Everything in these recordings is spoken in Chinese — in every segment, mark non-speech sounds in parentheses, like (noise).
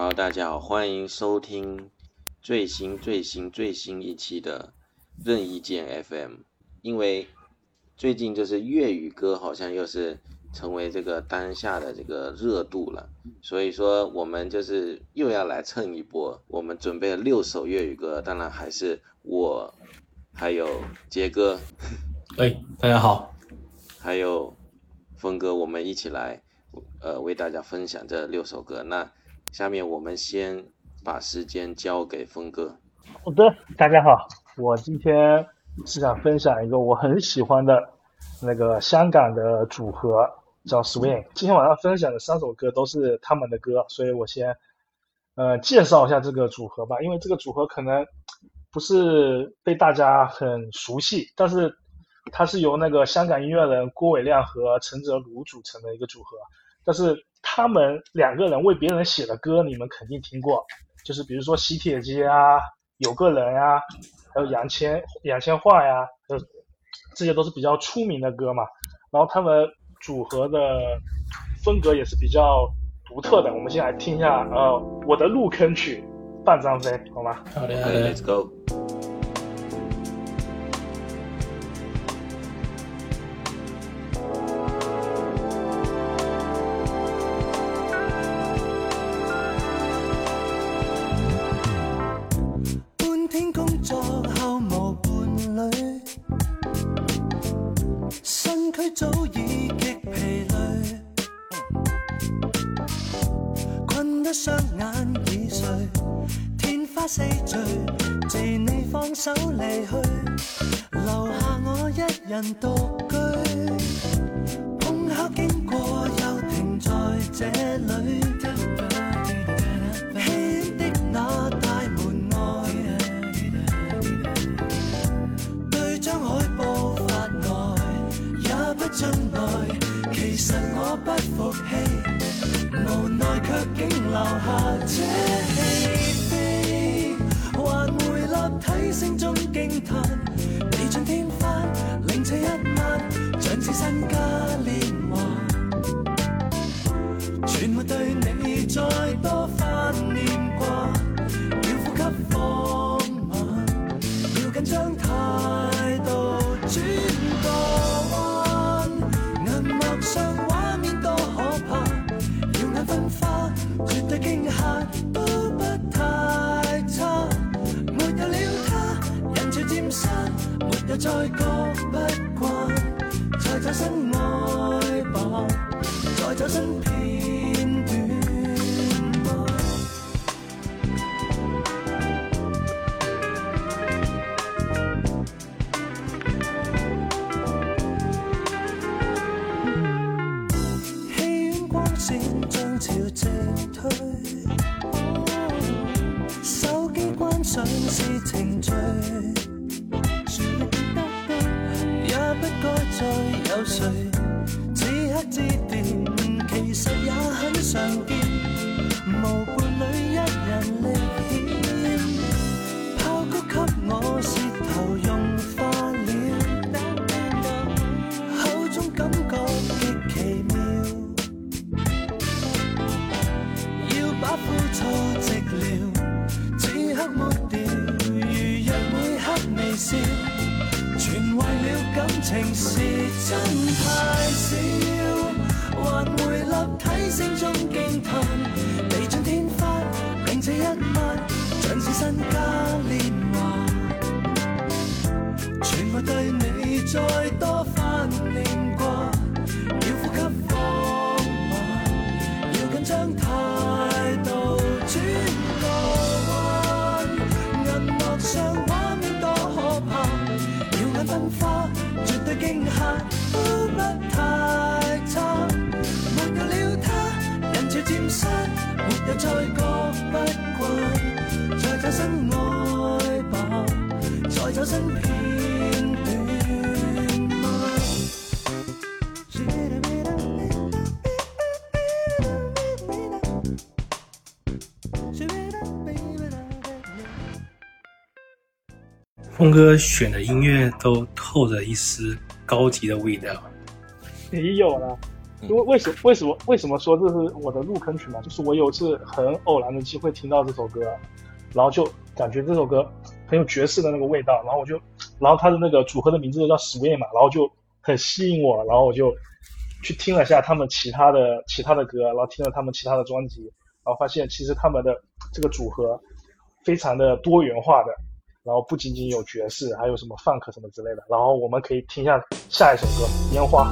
好，大家好，欢迎收听最新最新最新一期的任意键 FM。因为最近就是粤语歌好像又是成为这个当下的这个热度了，所以说我们就是又要来蹭一波。我们准备了六首粤语歌，当然还是我还有杰哥，哎，大家好，还有峰哥，我们一起来呃为大家分享这六首歌。那下面我们先把时间交给峰哥。好的，大家好，我今天是想分享一个我很喜欢的那个香港的组合，叫 Swing。今天晚上分享的三首歌都是他们的歌，所以我先呃介绍一下这个组合吧。因为这个组合可能不是被大家很熟悉，但是它是由那个香港音乐人郭伟亮和陈泽儒组成的一个组合。但是他们两个人为别人写的歌，你们肯定听过，就是比如说《喜铁机》啊，《有个人》啊，还有《杨千杨千嬅》呀，呃，这些都是比较出名的歌嘛。然后他们组合的风格也是比较独特的。我们先来听一下，呃，《我的入坑曲》《半张飞》，好吗？好的，Let's go。Tanto. 峰哥选的音乐都透着一丝高级的味道。没有了，为为什么为什么为什么说这是我的入坑曲嘛？就是我有一次很偶然的机会听到这首歌。然后就感觉这首歌很有爵士的那个味道，然后我就，然后他的那个组合的名字就叫 Sway 嘛，然后就很吸引我，然后我就去听了一下他们其他的其他的歌，然后听了他们其他的专辑，然后发现其实他们的这个组合非常的多元化的，然后不仅仅有爵士，还有什么 Funk 什么之类的，然后我们可以听一下下一首歌《烟花》。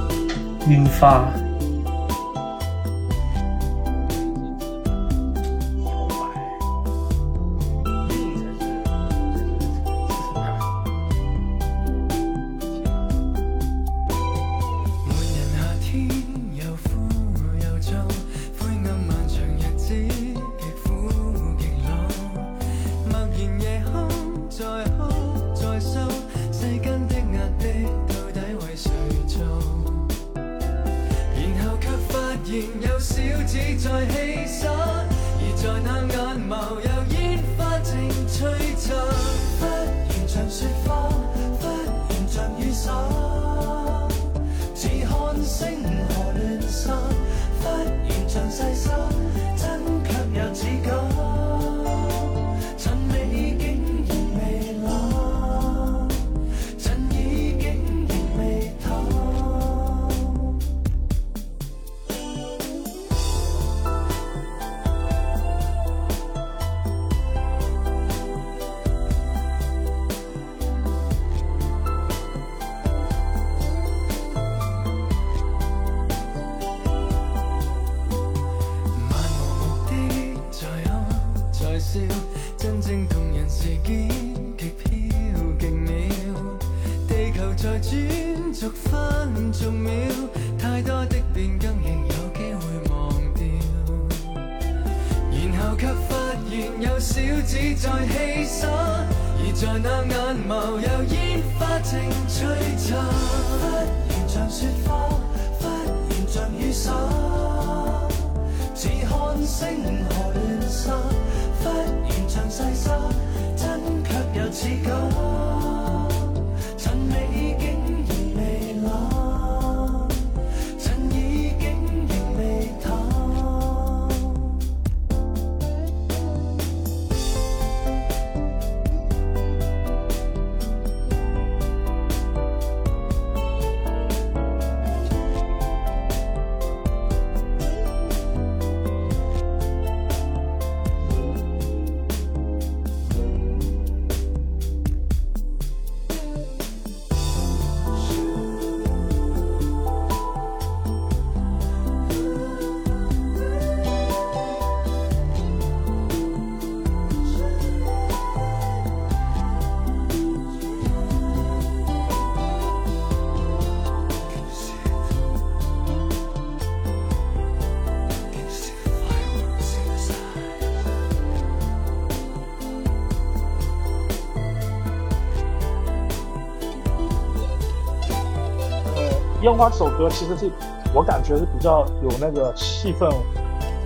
《花》这首歌其实是，我感觉是比较有那个气氛，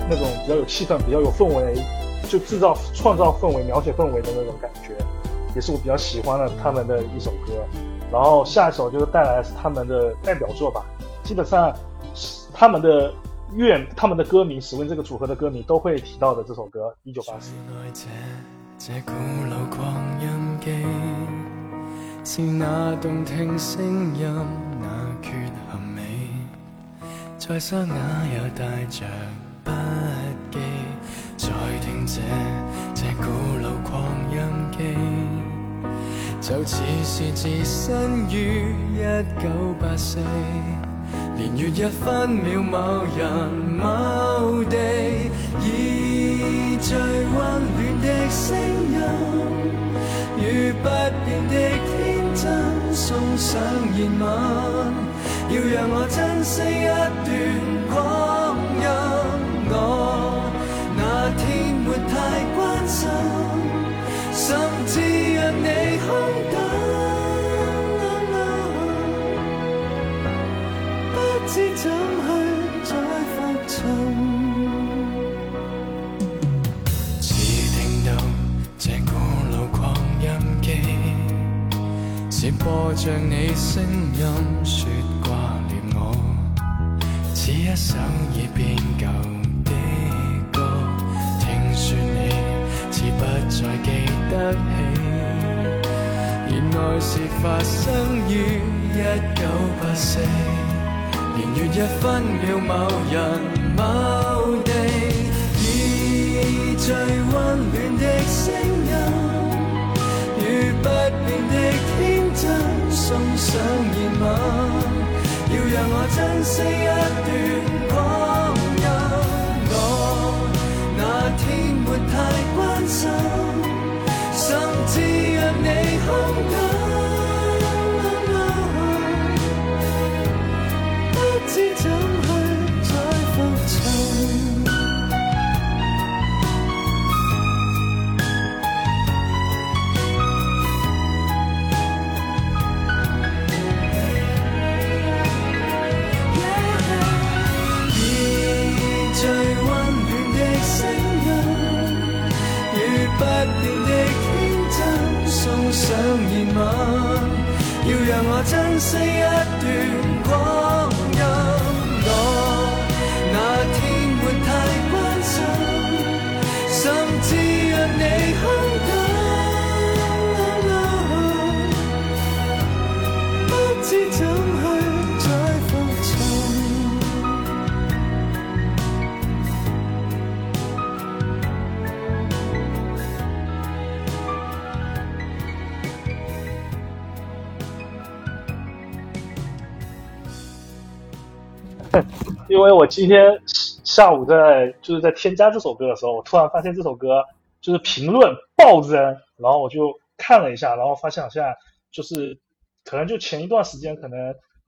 那种比较有气氛、比较有氛围，就制造、创造氛围、描写氛围的那种感觉，也是我比较喜欢的他们的一首歌。然后下一首就是带来是他们的代表作吧，基本上是他们的乐、他们的歌迷、史欢这个组合的歌迷都会提到的这首歌，《一九八四》。带沙哑也带着不羁，在听这这古老狂人记，就似是置身于一九八四，年月一分秒某人某地，以最温暖的声音，与不变的天真送上热吻。要让我珍惜一段光阴，我那天没太关心，甚至让你空等，不知怎去再复寻。只听到这古老狂音机，是播着你声音。一首已变旧的歌，听说你似不再记得起，原爱是发生于一九八四，年月一分秒某人某地，以最温暖的声音，与不变的天真送上热吻。要让我珍惜一段光阴，我那天没太关心，甚至若你空等。因为我今天下午在就是在添加这首歌的时候，我突然发现这首歌就是评论暴增，然后我就看了一下，然后发现好像就是可能就前一段时间，可能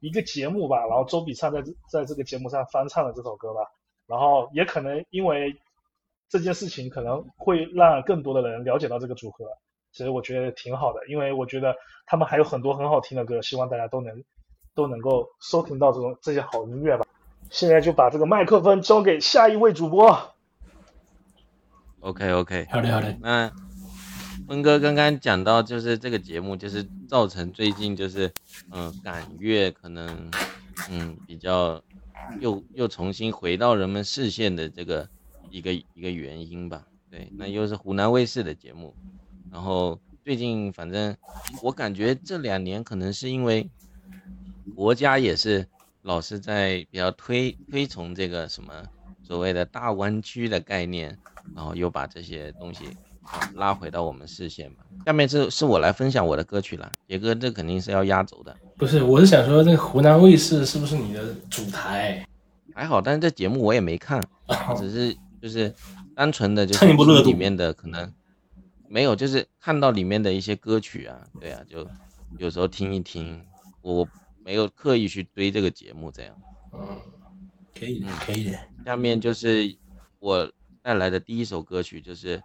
一个节目吧，然后周笔畅在在这个节目上翻唱了这首歌吧，然后也可能因为这件事情可能会让更多的人了解到这个组合，其实我觉得挺好的，因为我觉得他们还有很多很好听的歌，希望大家都能都能够收听到这种这些好音乐吧。现在就把这个麦克风交给下一位主播。OK OK，好嘞好嘞。那峰哥刚刚讲到，就是这个节目，就是造成最近就是嗯，赶月可能嗯比较又又重新回到人们视线的这个一个一个原因吧。对，那又是湖南卫视的节目。然后最近反正我感觉这两年可能是因为国家也是。老是在比较推推崇这个什么所谓的大湾区的概念，然后又把这些东西拉回到我们视线嘛。下面是是我来分享我的歌曲了，杰哥，这肯定是要压轴的。不是，我是想说，这湖南卫视是不是你的主台？还好，但是这节目我也没看，只是就是单纯的，就是里面的可能没有，就是看到里面的一些歌曲啊，对啊，就有时候听一听我。没有刻意去追这个节目，这样，嗯，可以，嗯，可以的。下面就是我带来的第一首歌曲，就是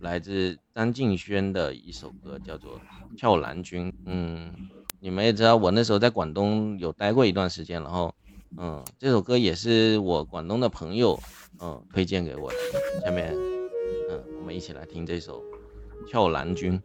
来自张敬轩的一首歌，叫做《跳蓝军》。嗯，你们也知道，我那时候在广东有待过一段时间，然后，嗯，这首歌也是我广东的朋友，嗯，推荐给我的。下面，嗯，我们一起来听这首《跳蓝军》。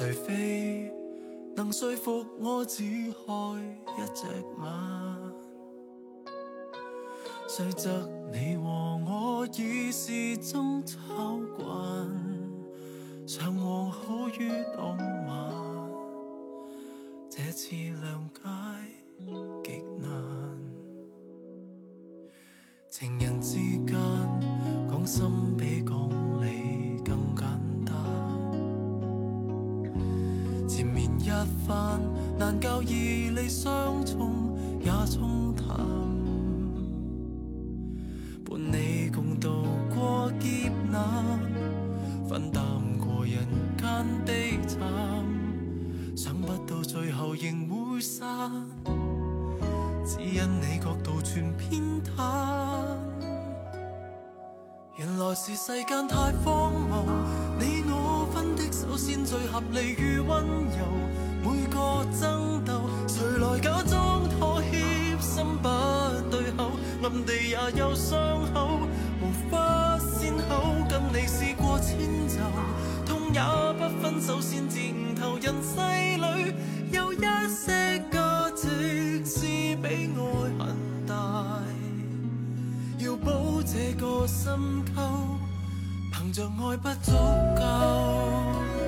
除非能说服我只开一只眼，虽则你和我已是中抽惯，常和好于当晚，这次亮。世间太荒谬，你我分的手先最合理与温柔。每个争斗，谁来假装妥协？心不对口，暗地也有伤口，无法先口。跟你试过迁就，痛也不分手，先悟透人世里有一些价值是比爱很大，要补这个深沟。若爱不足够。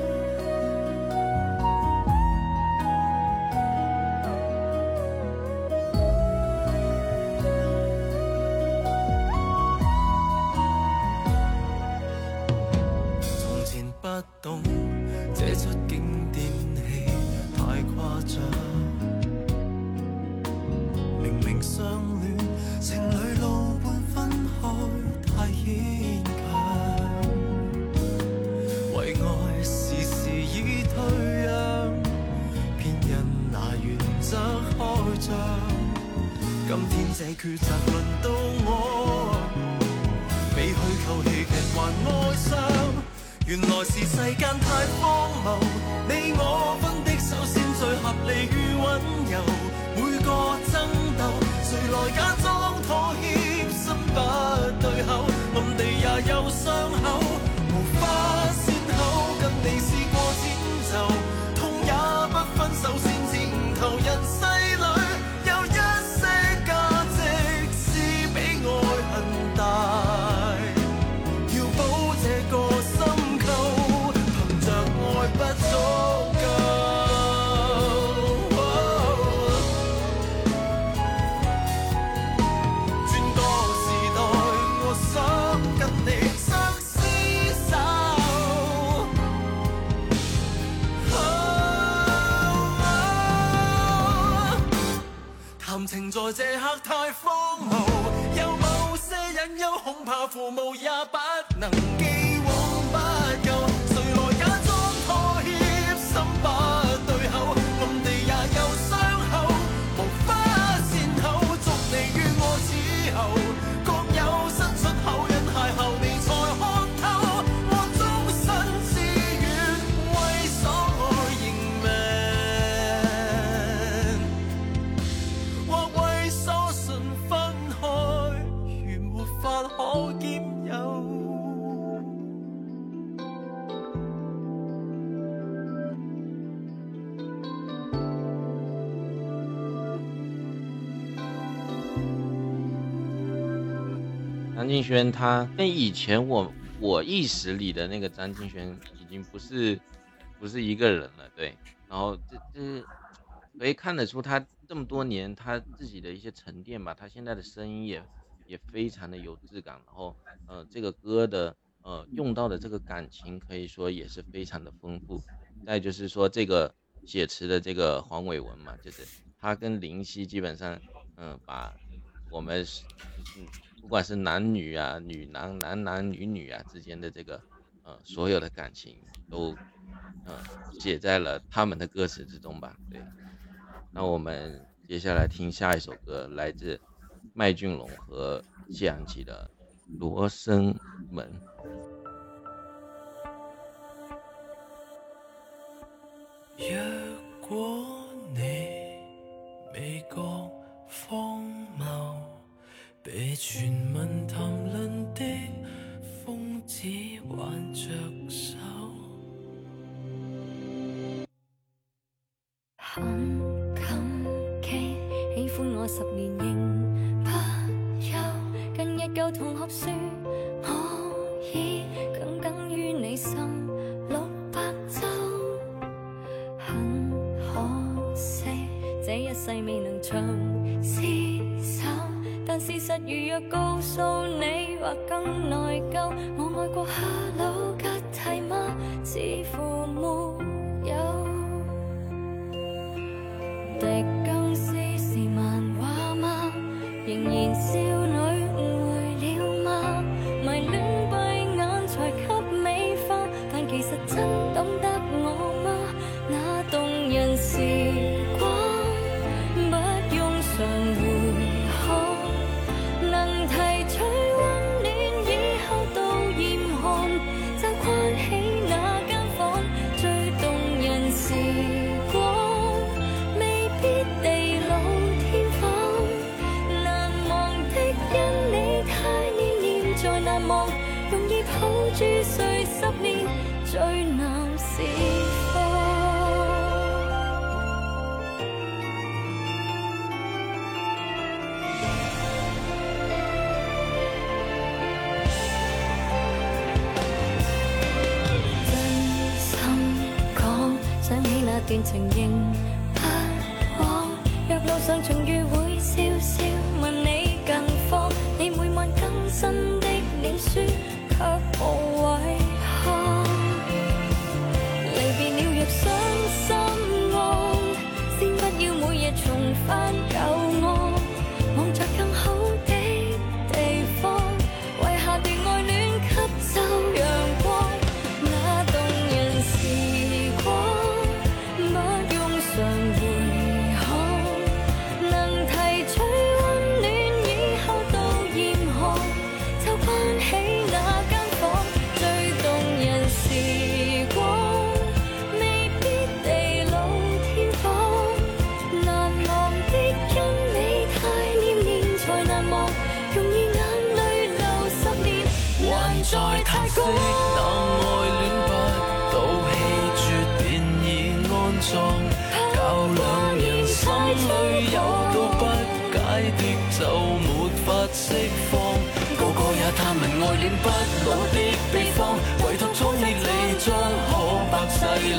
他跟以前我我意识里的那个张敬轩已经不是不是一个人了，对。然后这这可以看得出他这么多年他自己的一些沉淀吧，他现在的声音也也非常的有质感。然后呃这个歌的呃用到的这个感情可以说也是非常的丰富。再就是说这个写词的这个黄伟文嘛，就是他跟林夕基本上嗯把我们嗯。不管是男女啊，女男男男女女啊之间的这个，呃，所有的感情都，呃，写在了他们的歌词之中吧。对，那我们接下来听下一首歌，来自麦浚龙和谢安琪的《罗生门》。你被全民谈论的疯子挽着手，很感激喜欢我十年仍不休。跟一旧同学说，我已耿耿于你心。如若告诉你，或更内疚。我爱过哈鲁吉蒂吗？似乎没。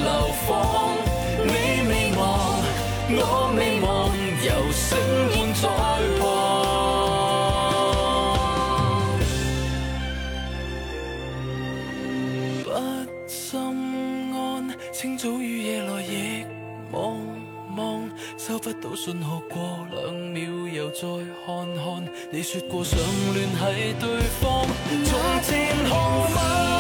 流放，你未忘，我未忘，由星伴在旁。不心安，清早与夜来亦茫茫，收不到信号，过两秒又再看看，你说过想联系对方，从前哭吗？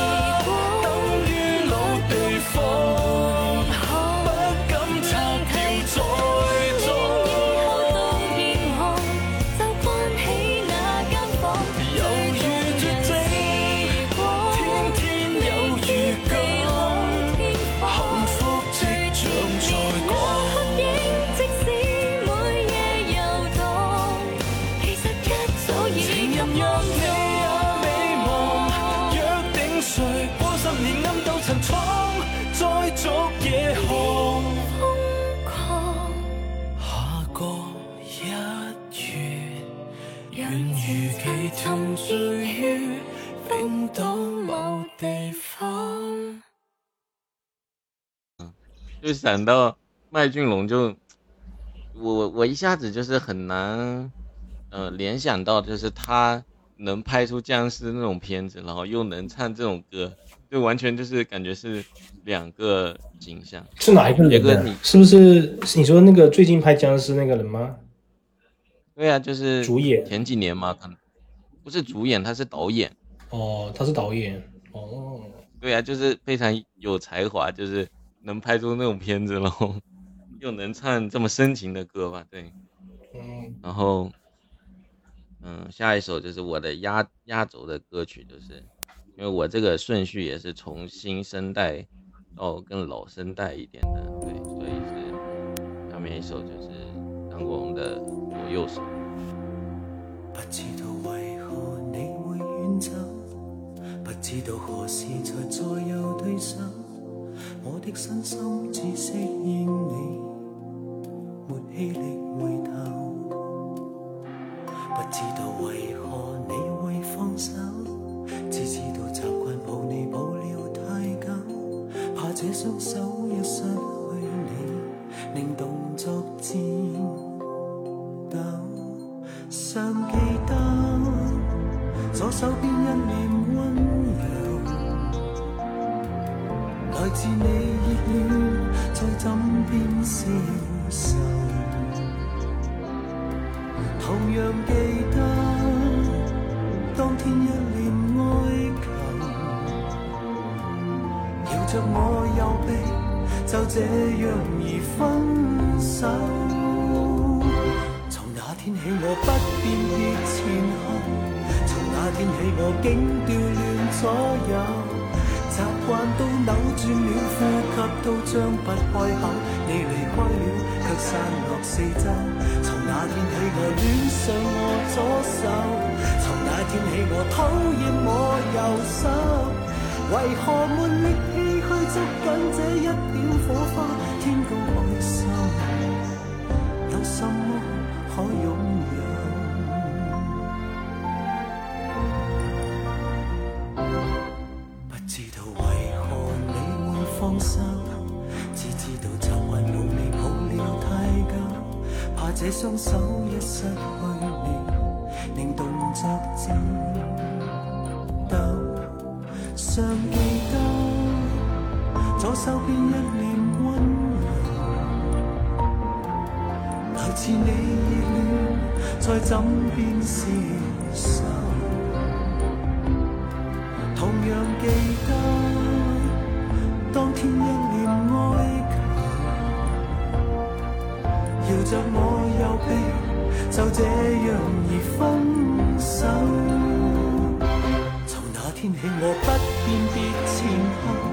地方。就想到麦浚龙，就我我我一下子就是很难，呃，联想到就是他能拍出僵尸那种片子，然后又能唱这种歌，就完全就是感觉是两个景象。是哪一个人？杰哥，你是不是你说那个最近拍僵尸那个人吗？对啊，就是主演。前几年嘛，可能不是主演，他是导演。哦，他是导演，哦，对呀，就是非常有才华，就是能拍出那种片子咯，(laughs) 又能唱这么深情的歌吧，对，嗯，然后，嗯，下一首就是我的压压轴的歌曲，就是因为我这个顺序也是从新生代到更老生代一点的，对，所以是下面一首就是张国荣的左右手。不知道为何你会远走。不知道何时才再有对手，我的身心只适应你，没气力回头。不知道为何你会放手，只知道习惯抱你抱了太久，怕这双手一失。左手边一脸温柔，来自你热恋，再枕边是愁。同样记得当天一脸哀求，摇着我右臂，就这样而分手。从那天起，我不辨别前后。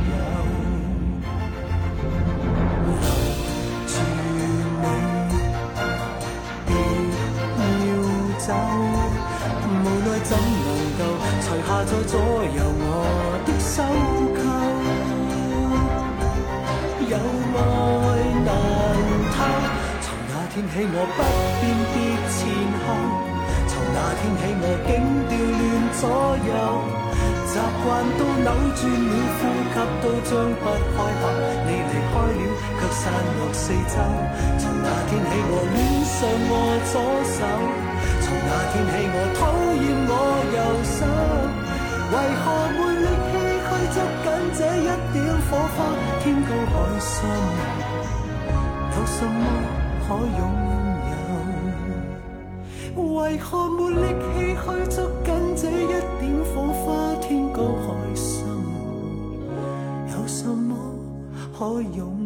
怎能够除下再左右我的手扣？有爱难偷。从那天起我不辨别前后，从那天起我竟调乱左右，习惯都扭转了，呼吸都张不开口。你离四周。从那天起，我恋上我左手。从那天起，我讨厌我右手。为何没力气去捉紧这一点火花？天高海深，有什么可拥有？为何没力气去捉紧这一点火花？天高海深，有什么可拥？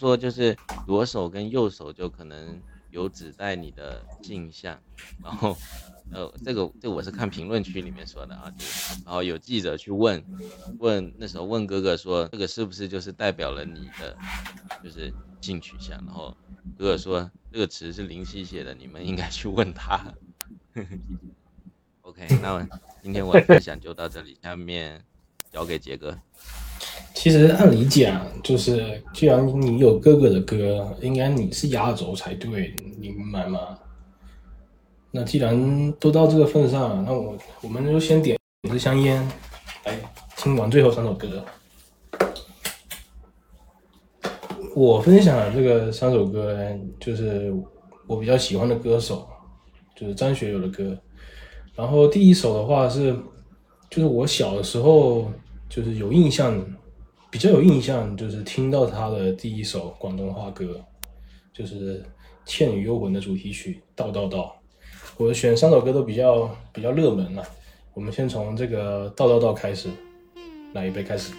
说就是左手跟右手就可能有指代你的镜像，然后呃这个这我是看评论区里面说的啊，然后有记者去问，问那时候问哥哥说这个是不是就是代表了你的就是性取向，然后哥哥说这个词是林夕写的，你们应该去问他。OK，那今天我的分享就到这里，下面交给杰哥。其实按理讲，就是既然你有哥哥的歌，应该你是压轴才对，你明白吗？那既然都到这个份上，那我我们就先点一支香烟，来听完最后三首歌。我分享的这个三首歌呢，就是我比较喜欢的歌手，就是张学友的歌。然后第一首的话是，就是我小的时候。就是有印象，比较有印象，就是听到他的第一首广东话歌，就是《倩女幽魂》的主题曲《道道道》。我选三首歌都比较比较热门了，我们先从这个《道道道》开始，来一杯开始？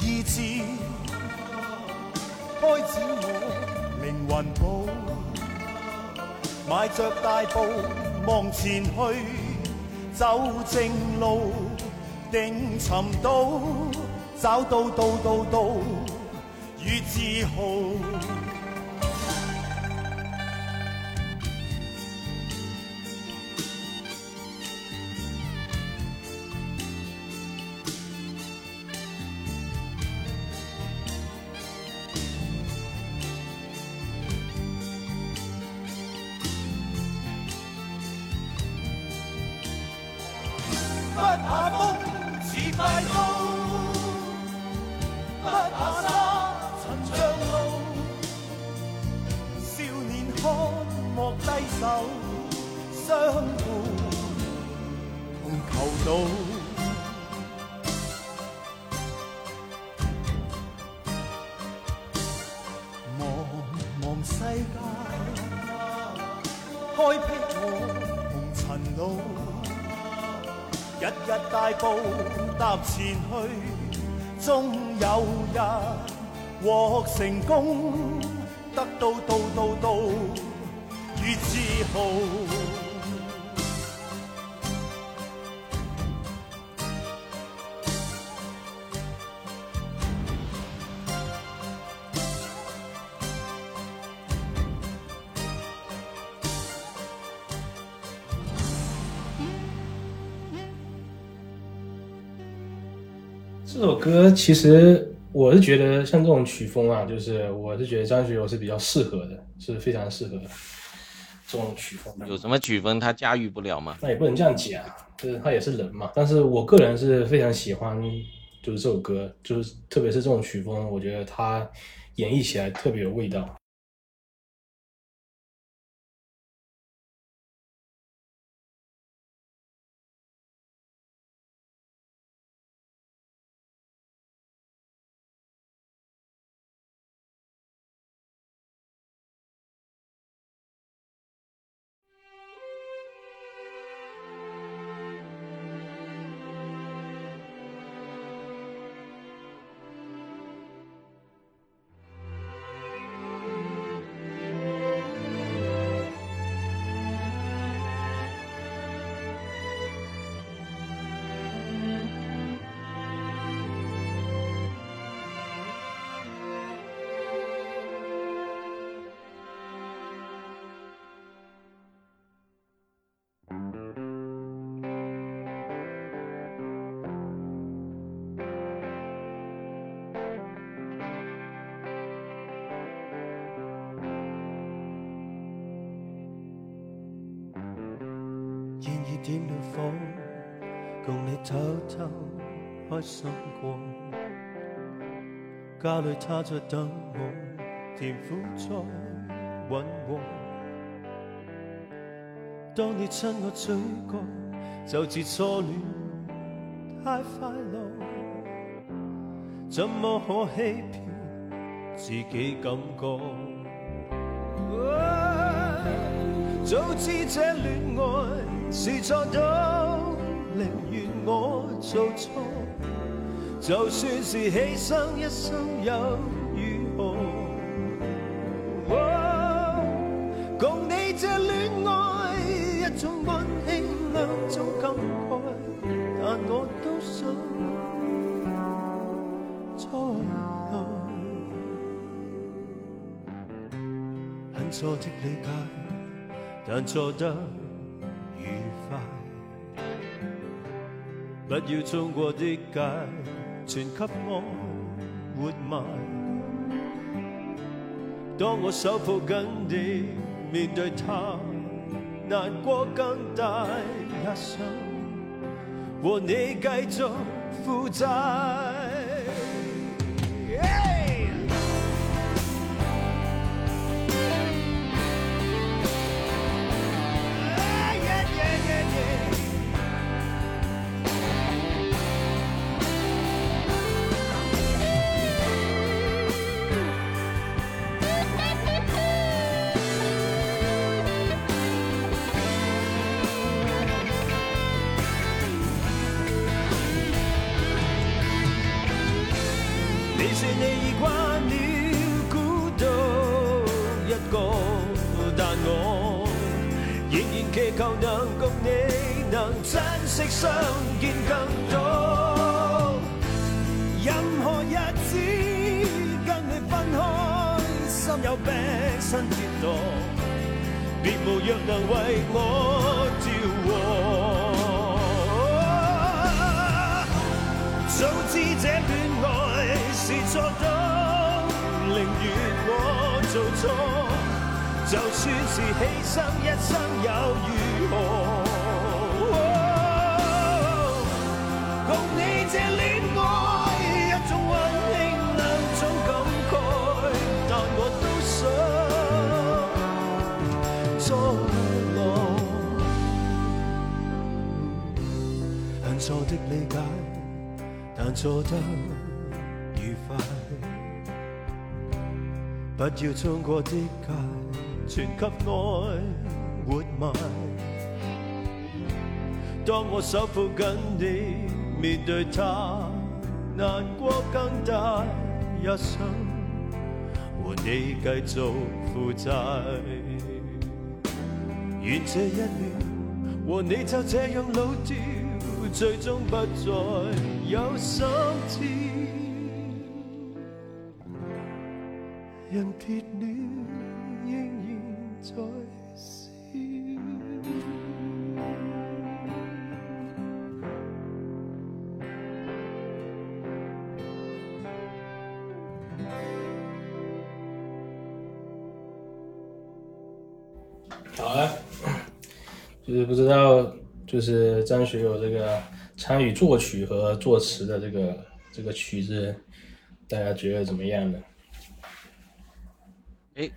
意志开展我命运簿，迈着大步望前去，走正路定寻到，找到道道道与自豪。这首歌其实我是觉得像这种曲风啊，就是我是觉得张学友是比较适合的，是非常适合这种曲风。有什么曲风他驾驭不了吗？那也不能这样讲就是他也是人嘛。但是我个人是非常喜欢，就是这首歌，就是特别是这种曲风，我觉得他演绎起来特别有味道。点了火，共你偷偷开心过。家里他在等我，甜苦再混和。当你亲我嘴角，就似初恋，太快乐，怎么可欺骗自己感觉？早知这恋爱。是错都宁愿我做错，就算是牺牲一生又如何？共你这恋爱，一种温馨，两种感慨，但我都想再来。很错的理解，但错得。不要冲过的界，全给我活埋。当我手抱紧地面对他，难过更大，一生和你继续负债。能共你能珍惜相见更多，任何日子跟你分开心有病身跌堕，别无药能为我照和。早知这段爱是错，宁愿我做错，就算是牺牲一生。有共你这恋爱，一种温馨，另感慨，但我都想再爱。很错的理解，但错得愉快。不要冲过的界，全给爱活埋。当我手扶紧你，面对他，难过更大，一生和你继续负债。愿这一秒和你就这样老掉，最终不再有心跳。人别了。就是不知道，就是张学友这个参与作曲和作词的这个这个曲子，大家觉得怎么样呢？哎，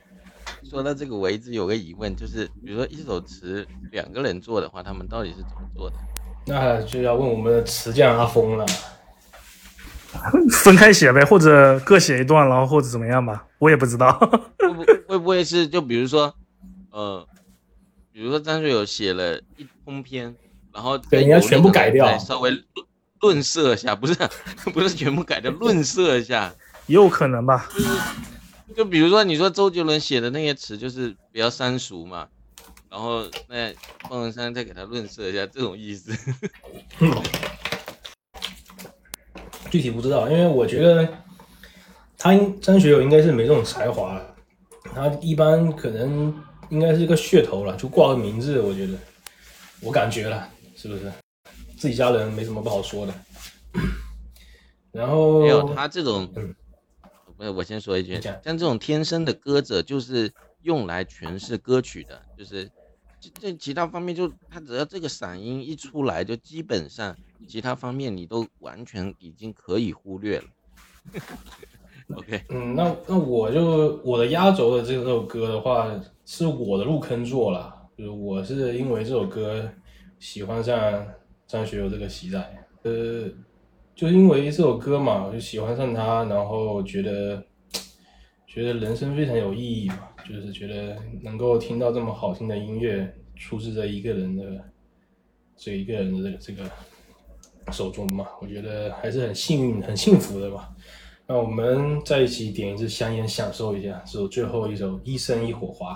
说到这个，我一直有个疑问，就是比如说一首词两个人做的话，他们到底是怎么做的？那就要问我们的词匠阿峰了。(laughs) 分开写呗，或者各写一段，然后或者怎么样吧，我也不知道。会会不会是就比如说，呃。比如说张学友写了一通篇，然后对，你要全部改掉，稍微润色一下，不是 (laughs) 不是全部改掉，润色一下也 (laughs) 有可能吧。就是就比如说你说周杰伦写的那些词，就是比较三俗嘛，然后那方文山再给他润色一下，这种意思。具体不知道，因为我觉得他应张学友应该是没这种才华了，他一般可能。应该是一个噱头了，就挂个名字，我觉得，我感觉了，是不是？自己家人没什么不好说的。(coughs) 然后，没有他这种，不是我先说一句，像这种天生的歌者，就是用来诠释歌曲的，就是这这其他方面，就他只要这个嗓音一出来，就基本上其他方面你都完全已经可以忽略了。OK，嗯，那那我就我的压轴的这首歌的话，是我的入坑作了，就是我是因为这首歌喜欢上张学友这个喜仔，呃，就因为这首歌嘛，就喜欢上他，然后觉得觉得人生非常有意义嘛，就是觉得能够听到这么好听的音乐出自在一个人的这一个人的这个这个手中嘛，我觉得还是很幸运、很幸福的吧。那我们在一起点一支香烟，享受一下，我最后一首《一生一火花》。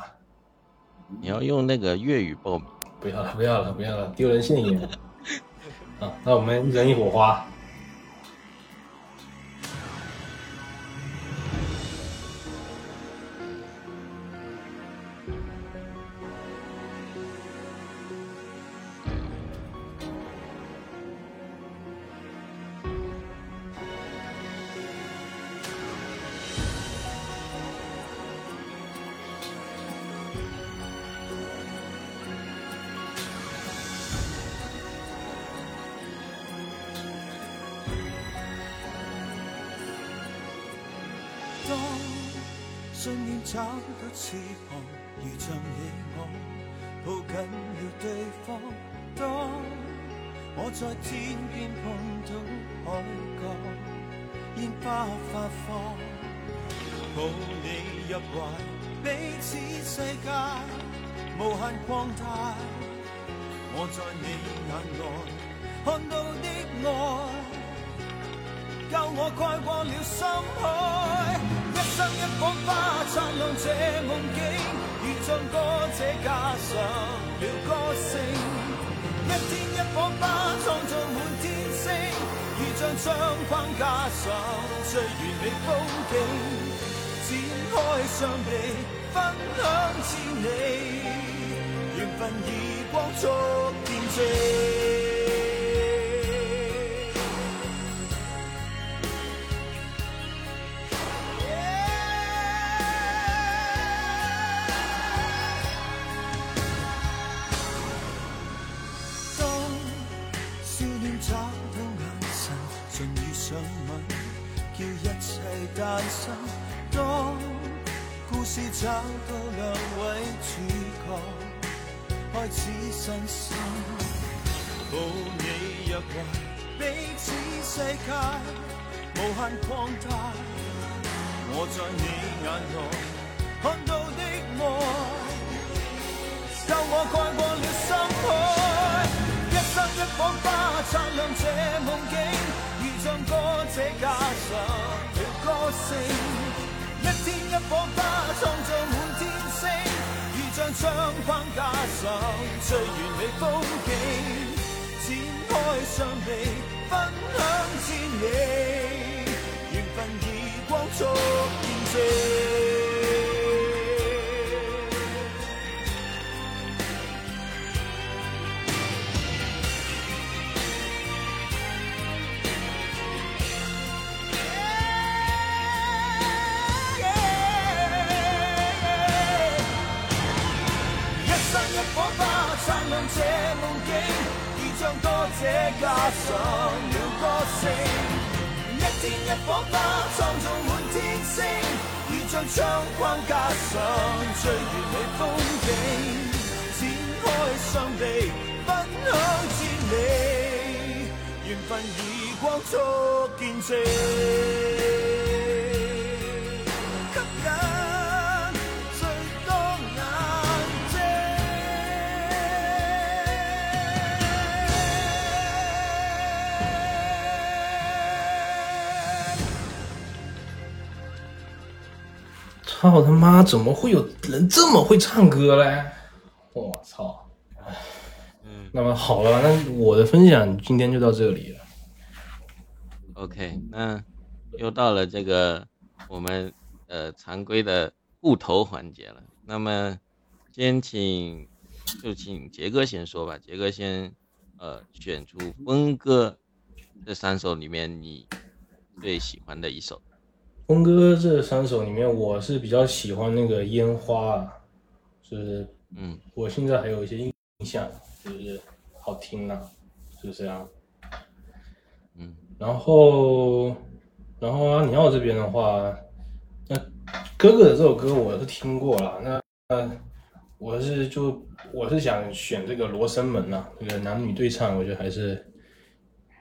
你要用那个粤语名？不要了，不要了，不要了，丢人现眼。啊，(laughs) 那我们一人一火花。找到翅膀，如像你我抱紧了对方。当我在天边碰到海角，烟花发放，抱你入怀，彼此世界无限广大。我在你眼内看到的爱，教我跨过了深海。生一火花，灿烂这梦境，如像歌者加上了歌声。一天一火花，创造满天星，如像窗框加上最完美风景。展开双臂，分享千里，缘分以光速见证。心，当故事找到两位主角，开始新生。抱你入怀，彼此世界无限扩大。我在你眼内看到的爱，教我盖过了深海。一生一火花，擦亮这梦境，如像歌者加上。星，一天一火花，创造满天星，如将窗框加上最完美风景，展开双臂分享千里，缘分以光速见证。这梦境，已将歌者加上了歌声。一天一火花，创造满天星，已将窗框加上最完美风景。展开双臂，分享千里，缘分以光速见证。操他妈，怎么会有人这么会唱歌嘞！我操，嗯，那么好了，那我的分享今天就到这里了。OK，那又到了这个我们呃常规的互投环节了。那么先请就请杰哥先说吧，杰哥先呃选出峰哥这三首里面你最喜欢的一首。峰哥这三首里面，我是比较喜欢那个烟花，就是嗯，我现在还有一些印象，就是好听呐、就是这样。嗯，然后然后阿尼奥这边的话，那哥哥的这首歌我是听过了，那呃，我是就我是想选这个《罗生门》呐，这个男女对唱，我觉得还是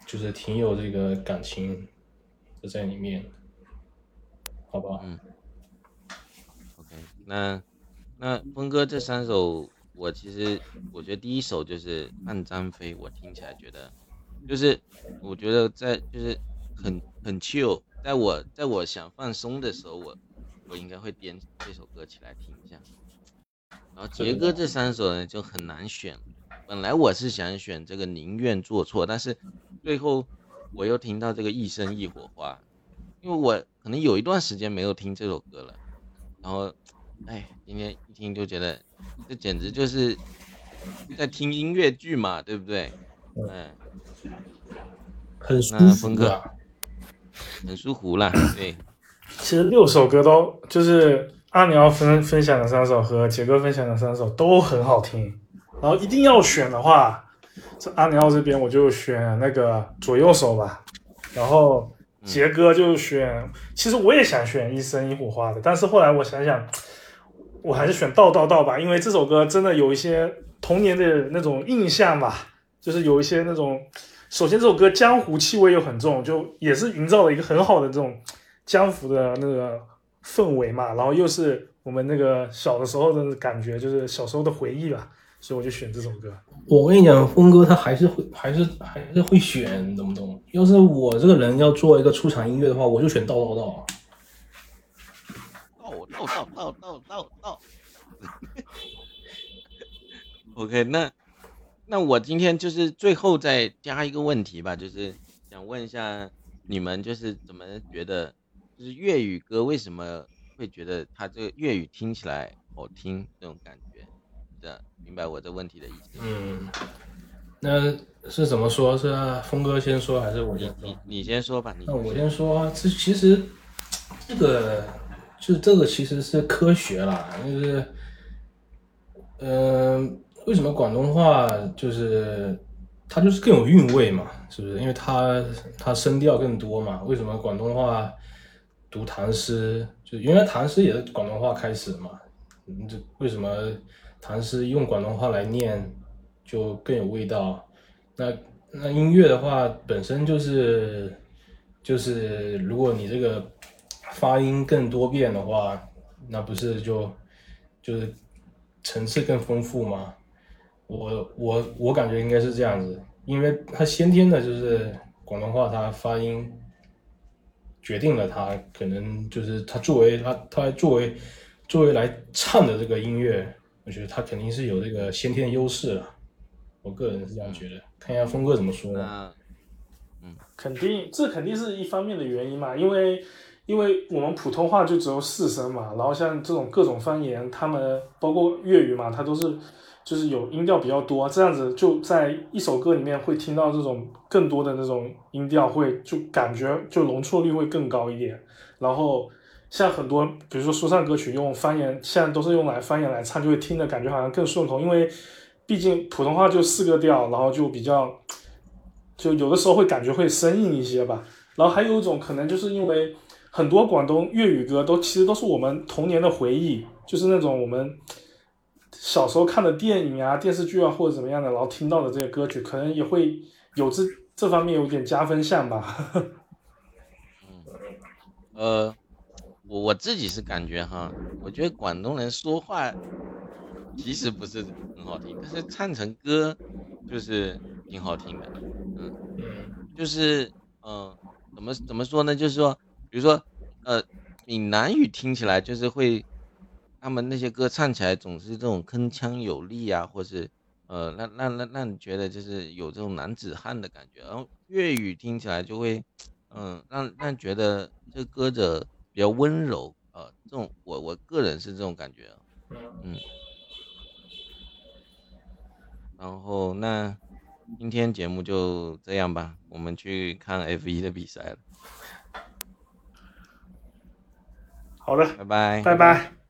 就是挺有这个感情的在里面。好嗯，OK，那那峰哥这三首，我其实我觉得第一首就是《暗张飞》，我听起来觉得就是我觉得在就是很很 chill，在我在我想放松的时候，我我应该会点这首歌起来听一下。然后杰哥这三首呢就很难选，本来我是想选这个宁愿做错，但是最后我又听到这个一生一火花。因为我可能有一段时间没有听这首歌了，然后，哎，今天一听就觉得，这简直就是在听音乐剧嘛，对不对？嗯，很舒服啊，很舒服啦。(coughs) 对。其实六首歌都就是阿尼奥分分享的三首和杰哥分享的三首都很好听，然后一定要选的话，这阿尼奥这边我就选那个左右手吧，然后。杰哥就选，其实我也想选《一生一火花》的，但是后来我想想，我还是选《道道道》吧，因为这首歌真的有一些童年的那种印象吧，就是有一些那种，首先这首歌江湖气味又很重，就也是营造了一个很好的这种江湖的那个氛围嘛，然后又是我们那个小的时候的感觉，就是小时候的回忆吧，所以我就选这首歌。我跟你讲，峰哥他还是会，还是还是会选，懂不懂？要是我这个人要做一个出场音乐的话，我就选叨叨叨，道道道叨道道道道道道 OK，那那我今天就是最后再加一个问题吧，就是想问一下你们，就是怎么觉得，就是粤语歌为什么会觉得它这个粤语听起来好听这种感觉？明白我这问题的意思。嗯，那是怎么说？是峰哥先说，还是我？先你你先说吧。那我先说。这其实，这个就这个，其实是科学啦，就是，嗯，为什么广东话就是它就是更有韵味嘛？是不是？因为它它声调更多嘛？为什么广东话读唐诗，就原来唐诗也是广东话开始嘛？这为什么？还是用广东话来念，就更有味道。那那音乐的话，本身就是就是，如果你这个发音更多变的话，那不是就就是层次更丰富吗？我我我感觉应该是这样子，因为它先天的就是广东话，它发音决定了它可能就是它作为它它作为作为来唱的这个音乐。我觉得他肯定是有这个先天的优势了，我个人是这样觉得。看一下峰哥怎么说。嗯，肯定，这肯定是一方面的原因嘛，因为因为我们普通话就只有四声嘛，然后像这种各种方言，他们包括粤语嘛，它都是就是有音调比较多，这样子就在一首歌里面会听到这种更多的那种音调，会就感觉就容错率会更高一点，然后。像很多，比如说说唱歌曲用方言，现在都是用来方言来唱，就会听着感觉好像更顺口，因为毕竟普通话就四个调，然后就比较，就有的时候会感觉会生硬一些吧。然后还有一种可能，就是因为很多广东粤语歌都其实都是我们童年的回忆，就是那种我们小时候看的电影啊、电视剧啊或者怎么样的，然后听到的这些歌曲，可能也会有这这方面有点加分项吧。(laughs) 嗯，呃。我我自己是感觉哈，我觉得广东人说话其实不是很好听，但是唱成歌就是挺好听的，嗯，就是嗯，怎么怎么说呢？就是说，比如说，呃，闽南语听起来就是会，他们那些歌唱起来总是这种铿锵有力啊，或是呃，让让让让你觉得就是有这种男子汉的感觉，然后粤语听起来就会，嗯，让让觉得这歌者。比较温柔啊，这种我我个人是这种感觉，嗯。然后那今天节目就这样吧，我们去看 F 一的比赛了。好的，拜拜，拜拜。